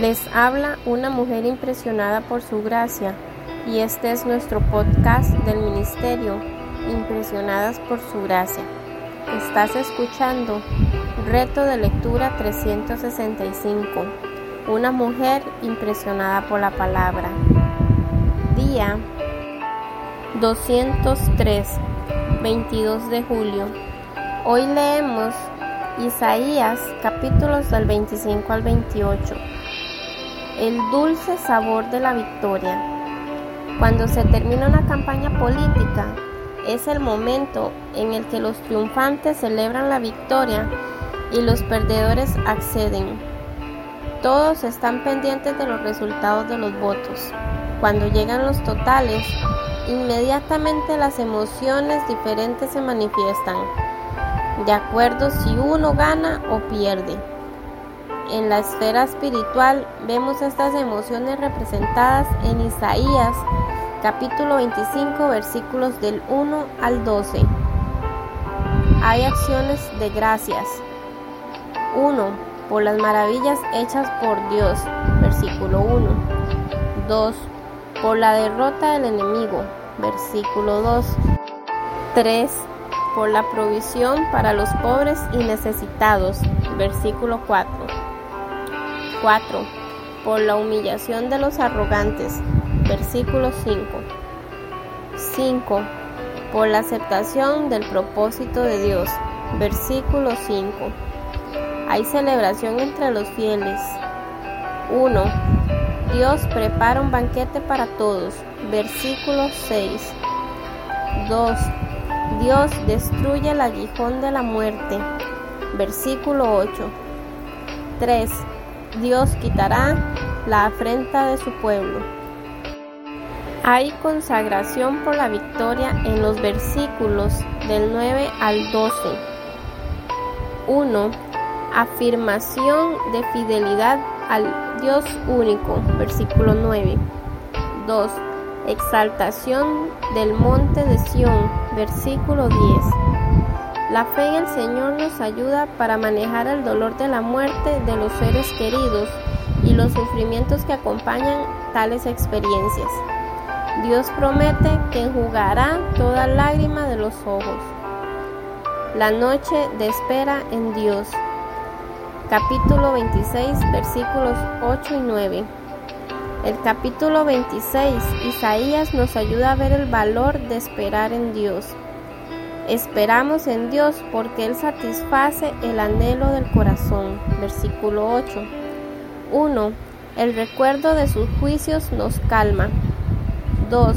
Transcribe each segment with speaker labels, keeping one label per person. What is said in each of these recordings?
Speaker 1: Les habla una mujer impresionada por su gracia y este es nuestro podcast del ministerio Impresionadas por su gracia. Estás escuchando Reto de Lectura 365. Una mujer impresionada por la palabra. Día 203, 22 de julio. Hoy leemos Isaías capítulos del 25 al 28 el dulce sabor de la victoria. Cuando se termina una campaña política, es el momento en el que los triunfantes celebran la victoria y los perdedores acceden. Todos están pendientes de los resultados de los votos. Cuando llegan los totales, inmediatamente las emociones diferentes se manifiestan, de acuerdo si uno gana o pierde. En la esfera espiritual vemos estas emociones representadas en Isaías capítulo 25 versículos del 1 al 12. Hay acciones de gracias. 1. Por las maravillas hechas por Dios. Versículo 1. 2. Por la derrota del enemigo. Versículo 2. 3. Por la provisión para los pobres y necesitados. Versículo 4. 4. Por la humillación de los arrogantes. Versículo 5. 5. Por la aceptación del propósito de Dios. Versículo 5. Hay celebración entre los fieles. 1. Dios prepara un banquete para todos. Versículo 6. 2. Dios destruye el aguijón de la muerte. Versículo 8. 3. Dios quitará la afrenta de su pueblo. Hay consagración por la victoria en los versículos del 9 al 12. 1. Afirmación de fidelidad al Dios único, versículo 9. 2. Exaltación del monte de Sión, versículo 10. La fe en el Señor nos ayuda para manejar el dolor de la muerte de los seres queridos y los sufrimientos que acompañan tales experiencias. Dios promete que enjugará toda lágrima de los ojos. La noche de espera en Dios. Capítulo 26, versículos 8 y 9. El capítulo 26, Isaías nos ayuda a ver el valor de esperar en Dios. Esperamos en Dios porque Él satisface el anhelo del corazón. Versículo 8. 1. El recuerdo de sus juicios nos calma. 2.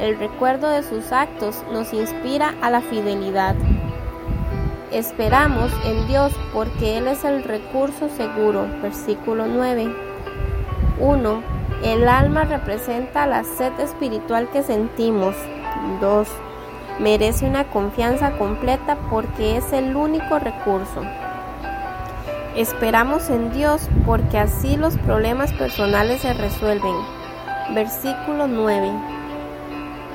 Speaker 1: El recuerdo de sus actos nos inspira a la fidelidad. Esperamos en Dios porque Él es el recurso seguro. Versículo 9. 1. El alma representa la sed espiritual que sentimos. 2 merece una confianza completa porque es el único recurso. Esperamos en Dios porque así los problemas personales se resuelven. Versículo 9.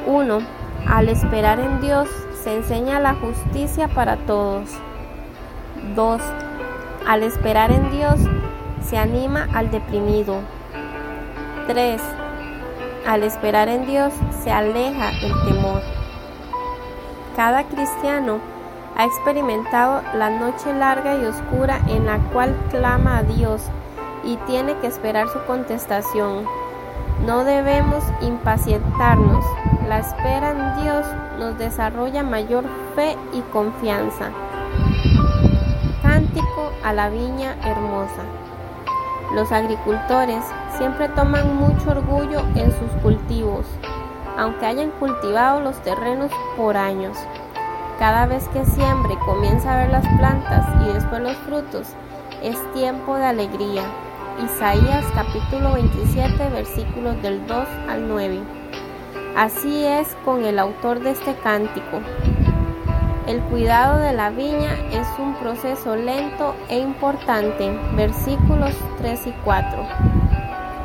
Speaker 1: 1. Al esperar en Dios se enseña la justicia para todos. 2. Al esperar en Dios se anima al deprimido. 3. Al esperar en Dios se aleja el temor. Cada cristiano ha experimentado la noche larga y oscura en la cual clama a Dios y tiene que esperar su contestación. No debemos impacientarnos. La espera en Dios nos desarrolla mayor fe y confianza. Cántico a la viña hermosa. Los agricultores siempre toman mucho orgullo en sus cultivos aunque hayan cultivado los terrenos por años. Cada vez que siembre comienza a ver las plantas y después los frutos, es tiempo de alegría. Isaías capítulo 27 versículos del 2 al 9. Así es con el autor de este cántico. El cuidado de la viña es un proceso lento e importante. Versículos 3 y 4.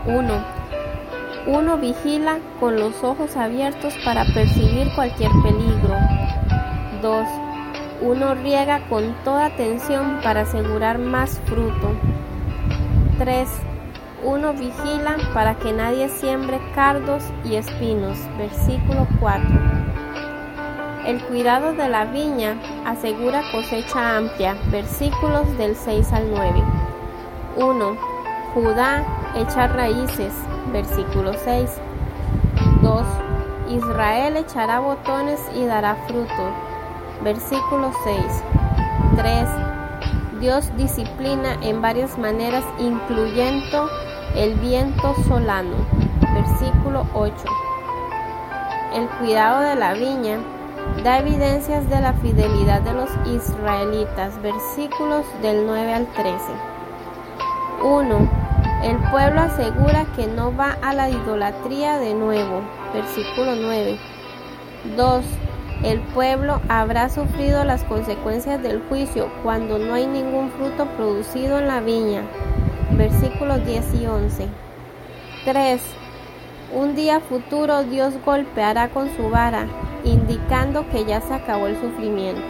Speaker 1: 1 uno vigila con los ojos abiertos para percibir cualquier peligro. 2. Uno riega con toda atención para asegurar más fruto. 3. uno vigila para que nadie siembre cardos y espinos. Versículo 4. El cuidado de la viña asegura cosecha amplia. Versículos del 6 al 9. 1. Judá echa raíces. Versículo 6. 2. Israel echará botones y dará fruto. Versículo 6. 3. Dios disciplina en varias maneras, incluyendo el viento solano. Versículo 8. El cuidado de la viña da evidencias de la fidelidad de los israelitas. Versículos del 9 al 13. 1. El pueblo asegura que no va a la idolatría de nuevo. Versículo 9. 2. El pueblo habrá sufrido las consecuencias del juicio cuando no hay ningún fruto producido en la viña. Versículos 10 y 11. 3. Un día futuro Dios golpeará con su vara, indicando que ya se acabó el sufrimiento.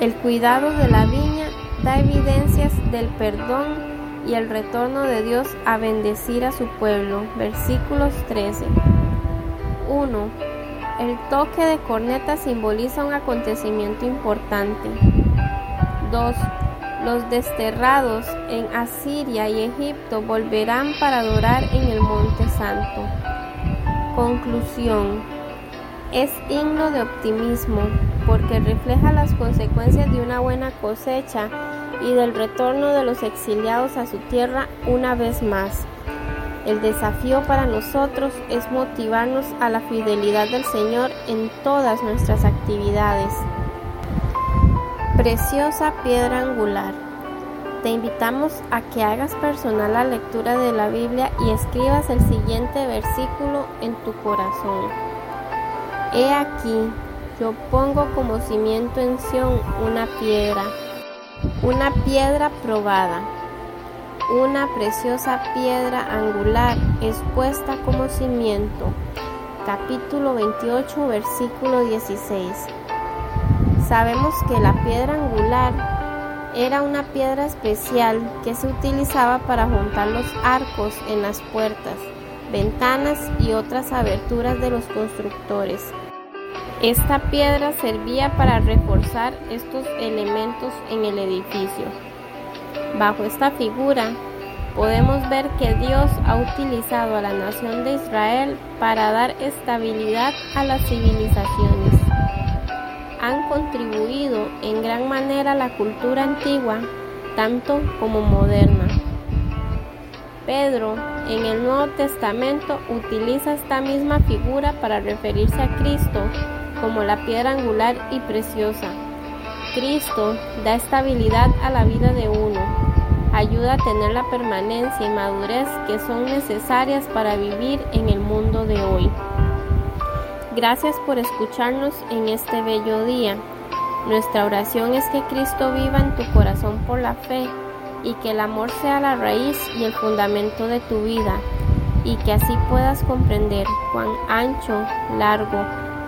Speaker 1: El cuidado de la viña da evidencias del perdón y el retorno de Dios a bendecir a su pueblo. Versículos 13. 1. El toque de corneta simboliza un acontecimiento importante. 2. Los desterrados en Asiria y Egipto volverán para adorar en el Monte Santo. Conclusión. Es himno de optimismo porque refleja las consecuencias de una buena cosecha y del retorno de los exiliados a su tierra una vez más. El desafío para nosotros es motivarnos a la fidelidad del Señor en todas nuestras actividades. Preciosa piedra angular. Te invitamos a que hagas personal la lectura de la Biblia y escribas el siguiente versículo en tu corazón. He aquí, yo pongo como cimiento en Sión una piedra, una piedra probada una preciosa piedra angular expuesta como cimiento. Capítulo 28, versículo 16. Sabemos que la piedra angular era una piedra especial que se utilizaba para juntar los arcos en las puertas, ventanas y otras aberturas de los constructores. Esta piedra servía para reforzar estos elementos en el edificio. Bajo esta figura podemos ver que Dios ha utilizado a la nación de Israel para dar estabilidad a las civilizaciones. Han contribuido en gran manera a la cultura antigua, tanto como moderna. Pedro en el Nuevo Testamento utiliza esta misma figura para referirse a Cristo como la piedra angular y preciosa. Cristo da estabilidad a la vida de uno, ayuda a tener la permanencia y madurez que son necesarias para vivir en el mundo de hoy. Gracias por escucharnos en este bello día. Nuestra oración es que Cristo viva en tu corazón por la fe y que el amor sea la raíz y el fundamento de tu vida y que así puedas comprender cuán ancho, largo,